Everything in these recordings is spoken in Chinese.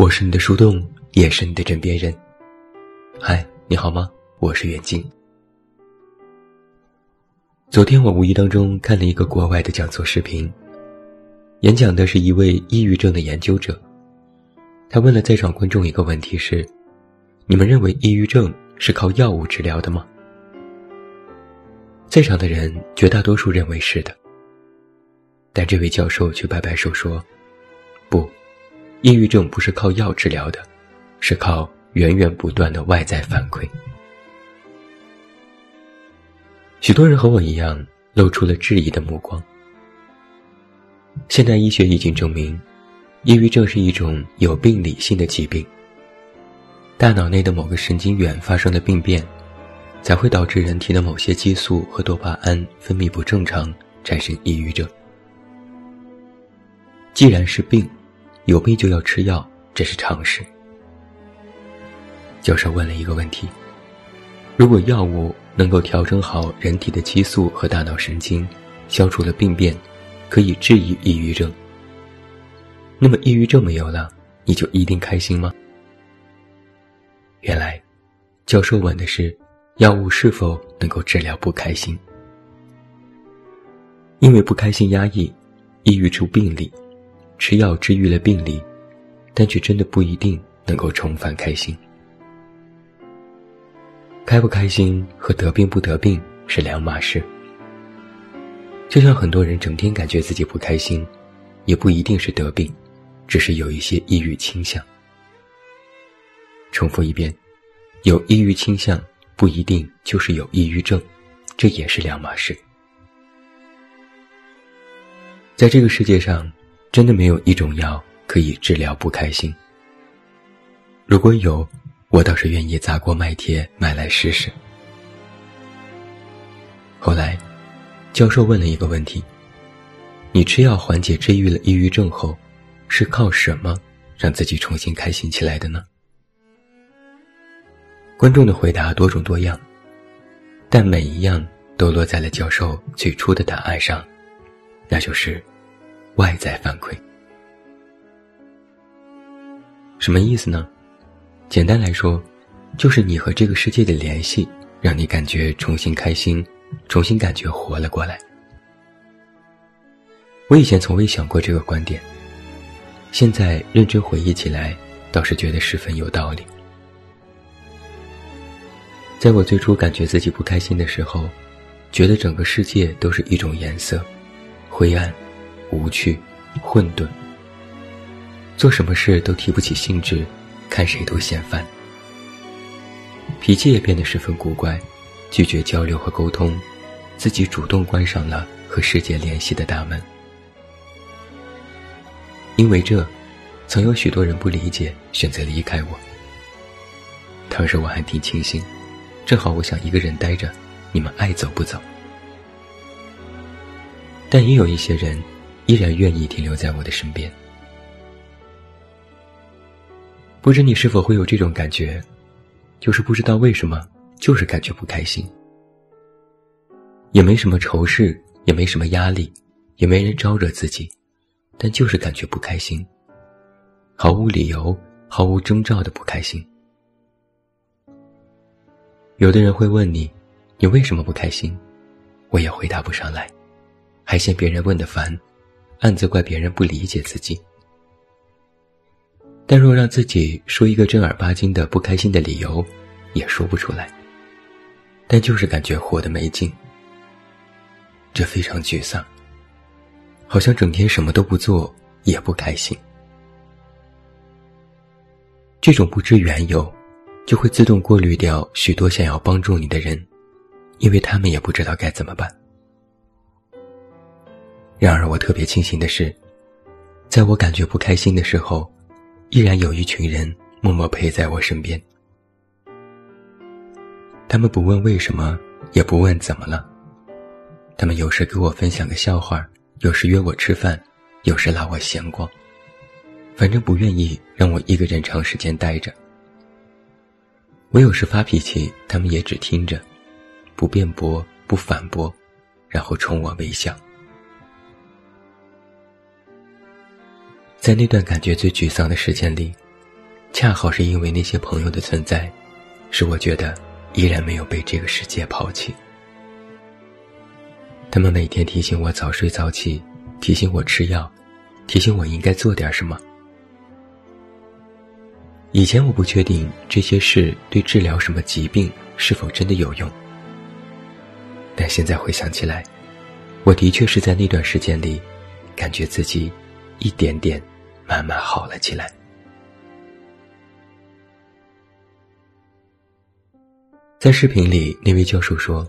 我是你的树洞，也是你的枕边人。嗨，你好吗？我是远近。昨天我无意当中看了一个国外的讲座视频，演讲的是一位抑郁症的研究者。他问了在场观众一个问题：是，你们认为抑郁症是靠药物治疗的吗？在场的人绝大多数认为是的，但这位教授却摆摆手说：“不。”抑郁症不是靠药治疗的，是靠源源不断的外在反馈。许多人和我一样，露出了质疑的目光。现代医学已经证明，抑郁症是一种有病理性的疾病。大脑内的某个神经元发生了病变，才会导致人体的某些激素和多巴胺分泌不正常，产生抑郁症。既然是病，有病就要吃药，这是常识。教授问了一个问题：如果药物能够调整好人体的激素和大脑神经，消除了病变，可以治愈抑郁症，那么抑郁症没有了，你就一定开心吗？原来，教授问的是药物是否能够治疗不开心，因为不开心压抑，抑郁出病理。吃药治愈了病理，但却真的不一定能够重返开心。开不开心和得病不得病是两码事。就像很多人整天感觉自己不开心，也不一定是得病，只是有一些抑郁倾向。重复一遍，有抑郁倾向不一定就是有抑郁症，这也是两码事。在这个世界上。真的没有一种药可以治疗不开心。如果有，我倒是愿意砸锅卖铁买来试试。后来，教授问了一个问题：你吃药缓解治愈了抑郁症后，是靠什么让自己重新开心起来的呢？观众的回答多种多样，但每一样都落在了教授最初的答案上，那就是。外在反馈，什么意思呢？简单来说，就是你和这个世界的联系，让你感觉重新开心，重新感觉活了过来。我以前从未想过这个观点，现在认真回忆起来，倒是觉得十分有道理。在我最初感觉自己不开心的时候，觉得整个世界都是一种颜色，灰暗。无趣，混沌。做什么事都提不起兴致，看谁都嫌烦。脾气也变得十分古怪，拒绝交流和沟通，自己主动关上了和世界联系的大门。因为这，曾有许多人不理解，选择离开我。当时我还挺庆幸，正好我想一个人待着，你们爱走不走。但也有一些人。依然愿意停留在我的身边。不知你是否会有这种感觉，就是不知道为什么，就是感觉不开心，也没什么愁事，也没什么压力，也没人招惹自己，但就是感觉不开心，毫无理由、毫无征兆的不开心。有的人会问你，你为什么不开心？我也回答不上来，还嫌别人问的烦。暗自怪别人不理解自己，但若让自己说一个正儿八经的不开心的理由，也说不出来。但就是感觉活得没劲，这非常沮丧，好像整天什么都不做也不开心。这种不知缘由，就会自动过滤掉许多想要帮助你的人，因为他们也不知道该怎么办。然而，我特别庆幸的是，在我感觉不开心的时候，依然有一群人默默陪在我身边。他们不问为什么，也不问怎么了。他们有时给我分享个笑话，有时约我吃饭，有时拉我闲逛。反正不愿意让我一个人长时间待着。我有时发脾气，他们也只听着，不辩驳，不反驳，然后冲我微笑。在那段感觉最沮丧的时间里，恰好是因为那些朋友的存在，使我觉得依然没有被这个世界抛弃。他们每天提醒我早睡早起，提醒我吃药，提醒我应该做点什么。以前我不确定这些事对治疗什么疾病是否真的有用，但现在回想起来，我的确是在那段时间里，感觉自己一点点慢慢好了起来。在视频里，那位教授说，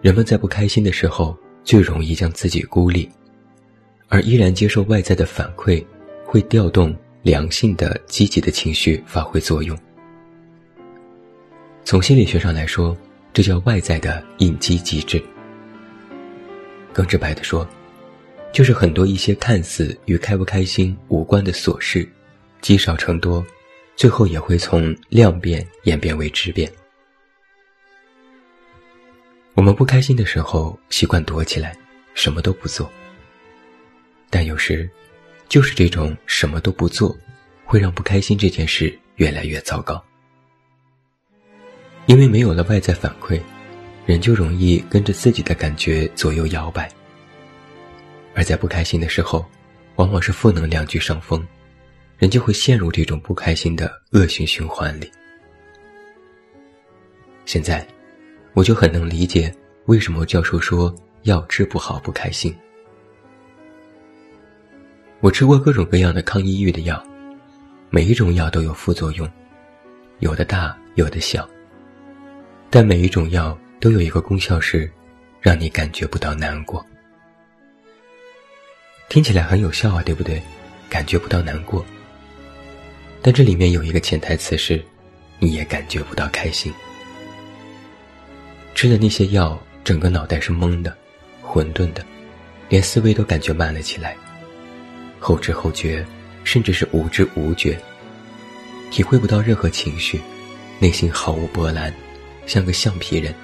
人们在不开心的时候最容易将自己孤立，而依然接受外在的反馈，会调动。良性的、积极的情绪发挥作用。从心理学上来说，这叫外在的应激机制。更直白的说，就是很多一些看似与开不开心无关的琐事，积少成多，最后也会从量变演变为质变。我们不开心的时候，习惯躲起来，什么都不做。但有时。就是这种什么都不做，会让不开心这件事越来越糟糕。因为没有了外在反馈，人就容易跟着自己的感觉左右摇摆。而在不开心的时候，往往是负能量居上风，人就会陷入这种不开心的恶性循环里。现在，我就很能理解为什么教授说药治不好不开心。我吃过各种各样的抗抑郁的药，每一种药都有副作用，有的大，有的小。但每一种药都有一个功效是，让你感觉不到难过。听起来很有效啊，对不对？感觉不到难过。但这里面有一个潜台词是，你也感觉不到开心。吃的那些药，整个脑袋是懵的，混沌的，连思维都感觉慢了起来。后知后觉，甚至是无知无觉，体会不到任何情绪，内心毫无波澜，像个橡皮人。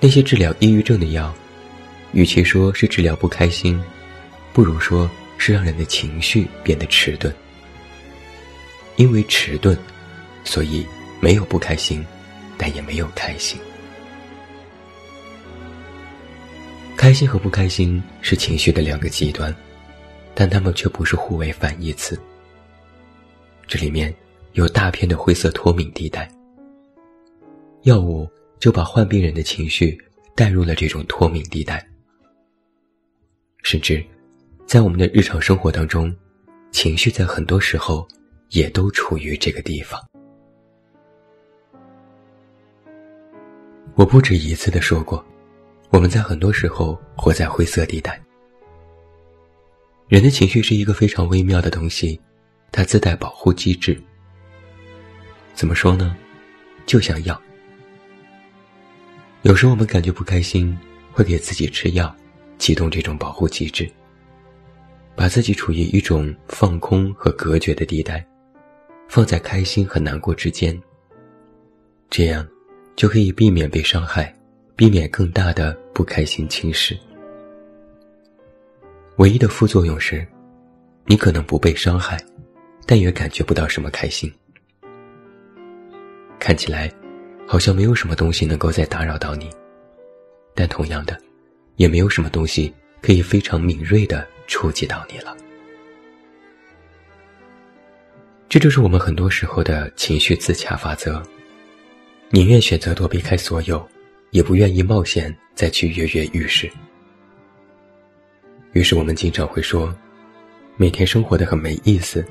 那些治疗抑郁症的药，与其说是治疗不开心，不如说是让人的情绪变得迟钝。因为迟钝，所以没有不开心，但也没有开心。开心和不开心是情绪的两个极端，但它们却不是互为反义词。这里面有大片的灰色脱敏地带。药物就把患病人的情绪带入了这种脱敏地带，甚至在我们的日常生活当中，情绪在很多时候也都处于这个地方。我不止一次的说过。我们在很多时候活在灰色地带。人的情绪是一个非常微妙的东西，它自带保护机制。怎么说呢？就像药。有时我们感觉不开心，会给自己吃药，启动这种保护机制，把自己处于一种放空和隔绝的地带，放在开心和难过之间。这样，就可以避免被伤害。避免更大的不开心侵蚀。唯一的副作用是，你可能不被伤害，但也感觉不到什么开心。看起来，好像没有什么东西能够再打扰到你，但同样的，也没有什么东西可以非常敏锐的触及到你了。这就是我们很多时候的情绪自洽法则：宁愿选择躲避开所有。也不愿意冒险再去跃跃欲试，于是我们经常会说，每天生活的很没意思，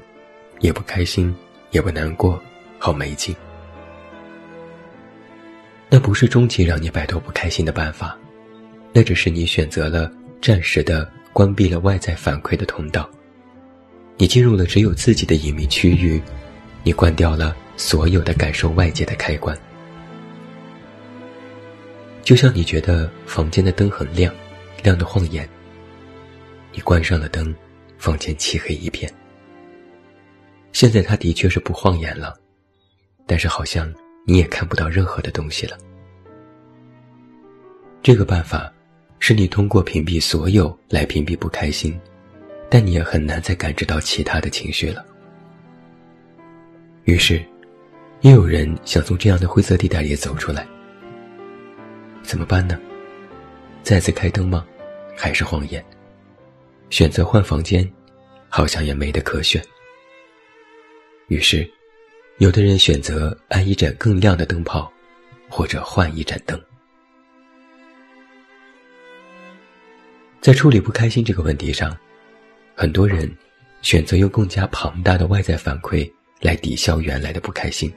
也不开心，也不难过，好没劲。那不是终极让你摆脱不开心的办法，那只是你选择了暂时的关闭了外在反馈的通道，你进入了只有自己的隐秘区域，你关掉了所有的感受外界的开关。就像你觉得房间的灯很亮，亮得晃眼。你关上了灯，房间漆黑一片。现在它的确是不晃眼了，但是好像你也看不到任何的东西了。这个办法，是你通过屏蔽所有来屏蔽不开心，但你也很难再感知到其他的情绪了。于是，也有人想从这样的灰色地带里走出来。怎么办呢？再次开灯吗？还是谎言？选择换房间，好像也没得可选。于是，有的人选择安一盏更亮的灯泡，或者换一盏灯。在处理不开心这个问题上，很多人选择用更加庞大的外在反馈来抵消原来的不开心。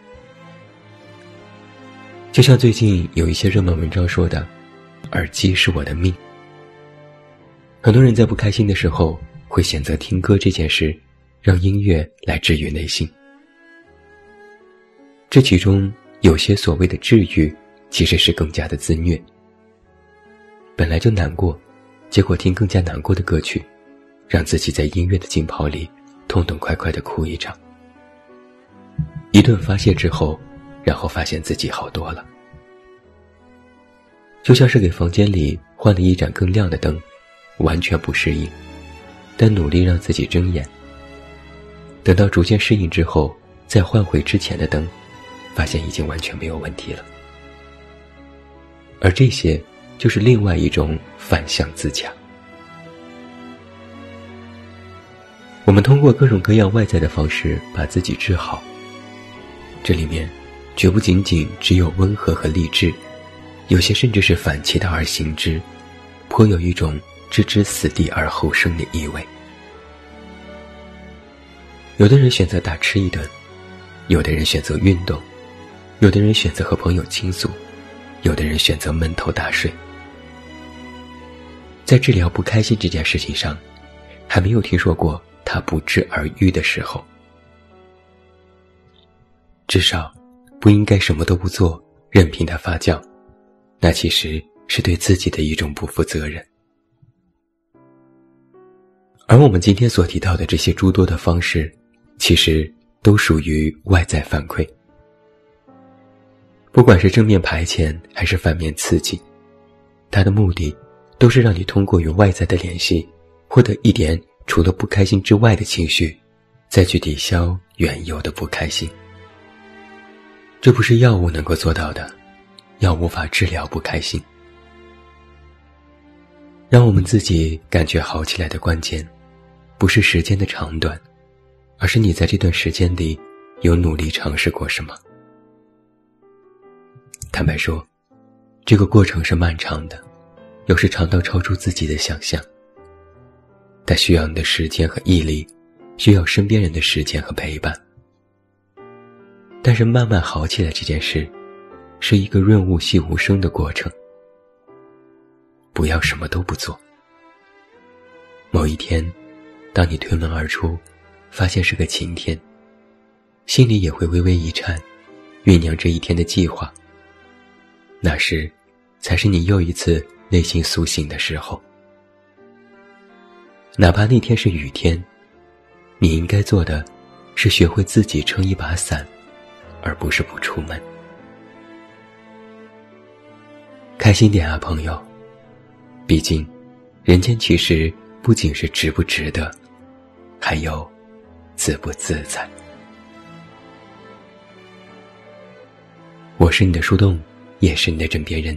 就像最近有一些热门文章说的：“耳机是我的命。”很多人在不开心的时候会选择听歌这件事，让音乐来治愈内心。这其中有些所谓的治愈，其实是更加的自虐。本来就难过，结果听更加难过的歌曲，让自己在音乐的浸泡里痛痛快快的哭一场。一顿发泄之后，然后发现自己好多了，就像是给房间里换了一盏更亮的灯，完全不适应，但努力让自己睁眼。等到逐渐适应之后，再换回之前的灯。发现已经完全没有问题了，而这些就是另外一种反向自强。我们通过各种各样外在的方式把自己治好，这里面绝不仅仅只有温和和励志，有些甚至是反其道而行之，颇有一种置之死地而后生的意味。有的人选择大吃一顿，有的人选择运动。有的人选择和朋友倾诉，有的人选择闷头大睡。在治疗不开心这件事情上，还没有听说过他不治而愈的时候。至少，不应该什么都不做，任凭它发酵，那其实是对自己的一种不负责任。而我们今天所提到的这些诸多的方式，其实都属于外在反馈。不管是正面排遣还是反面刺激，它的目的都是让你通过与外在的联系，获得一点除了不开心之外的情绪，再去抵消原有的不开心。这不是药物能够做到的，药无法治疗不开心。让我们自己感觉好起来的关键，不是时间的长短，而是你在这段时间里有努力尝试过什么。坦白说，这个过程是漫长的，有时长到超出自己的想象。但需要你的时间和毅力，需要身边人的时间和陪伴。但是慢慢好起来这件事，是一个润物细无声的过程。不要什么都不做。某一天，当你推门而出，发现是个晴天，心里也会微微一颤，酝酿这一天的计划。那时，才是你又一次内心苏醒的时候。哪怕那天是雨天，你应该做的，是学会自己撑一把伞，而不是不出门。开心点啊，朋友！毕竟，人间其实不仅是值不值得，还有自不自在。我是你的树洞。也是你的枕边人，